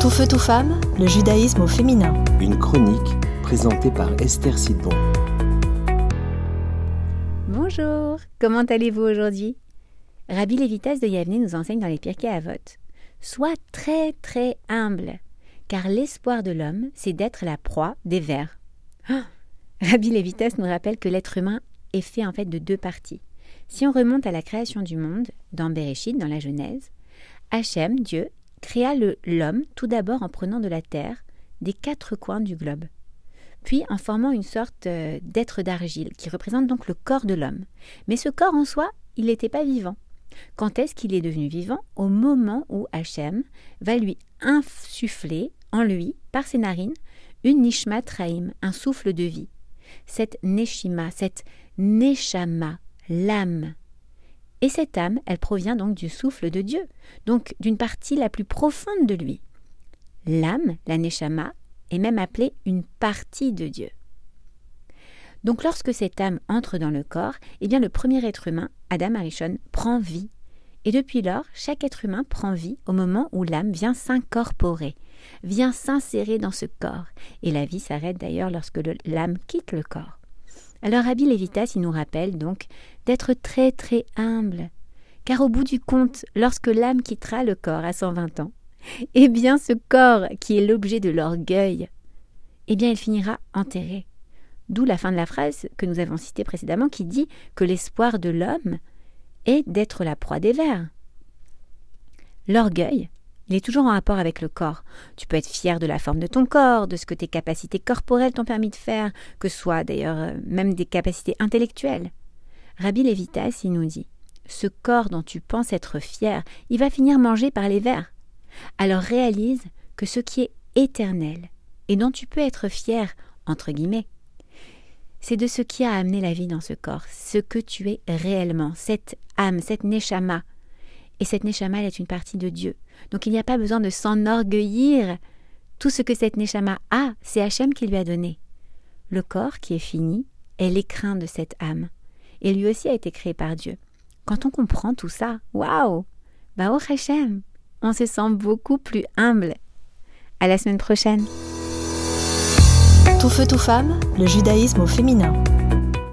Tout feu, tout femme, le judaïsme au féminin. Une chronique présentée par Esther Sidbon. Bonjour, comment allez-vous aujourd'hui? Rabbi Lévitas de Yavne nous enseigne dans les Pirkei Avot. Sois très très humble, car l'espoir de l'homme, c'est d'être la proie des vers. Ah Rabbi Lévitas nous rappelle que l'être humain est fait en fait de deux parties. Si on remonte à la création du monde, dans Bereshit, dans la Genèse, Hachem, Dieu, créa l'homme tout d'abord en prenant de la terre des quatre coins du globe, puis en formant une sorte euh, d'être d'argile qui représente donc le corps de l'homme. Mais ce corps en soi, il n'était pas vivant. Quand est-ce qu'il est devenu vivant? Au moment où Hachem va lui insuffler en lui, par ses narines, une nishma traim, un souffle de vie. Cette neshima, cette neshama, l'âme, et cette âme, elle provient donc du souffle de Dieu, donc d'une partie la plus profonde de lui. L'âme, la neshama, est même appelée une partie de Dieu. Donc lorsque cette âme entre dans le corps, eh bien le premier être humain, Adam Arishon, prend vie. Et depuis lors, chaque être humain prend vie au moment où l'âme vient s'incorporer, vient s'insérer dans ce corps. Et la vie s'arrête d'ailleurs lorsque l'âme quitte le corps. Alors Rabbi Lévitas, il nous rappelle donc d'être très très humble, car au bout du compte, lorsque l'âme quittera le corps à 120 ans, eh bien ce corps qui est l'objet de l'orgueil, eh bien il finira enterré. D'où la fin de la phrase que nous avons citée précédemment qui dit que l'espoir de l'homme est d'être la proie des vers. L'orgueil, il est toujours en rapport avec le corps. Tu peux être fier de la forme de ton corps, de ce que tes capacités corporelles t'ont permis de faire, que ce soit d'ailleurs euh, même des capacités intellectuelles. Rabbi Lévitas, il nous dit Ce corps dont tu penses être fier, il va finir mangé par les vers. Alors réalise que ce qui est éternel et dont tu peux être fier, entre guillemets, c'est de ce qui a amené la vie dans ce corps, ce que tu es réellement, cette âme, cette neshama, et cette Neshama, elle est une partie de Dieu. Donc il n'y a pas besoin de s'enorgueillir. Tout ce que cette Neshama a, c'est Hachem qui lui a donné. Le corps qui est fini est l'écrin de cette âme. Et lui aussi a été créé par Dieu. Quand on comprend tout ça, waouh Bah oh Hachem On se sent beaucoup plus humble. À la semaine prochaine Tout feu, tout femme, le judaïsme au féminin.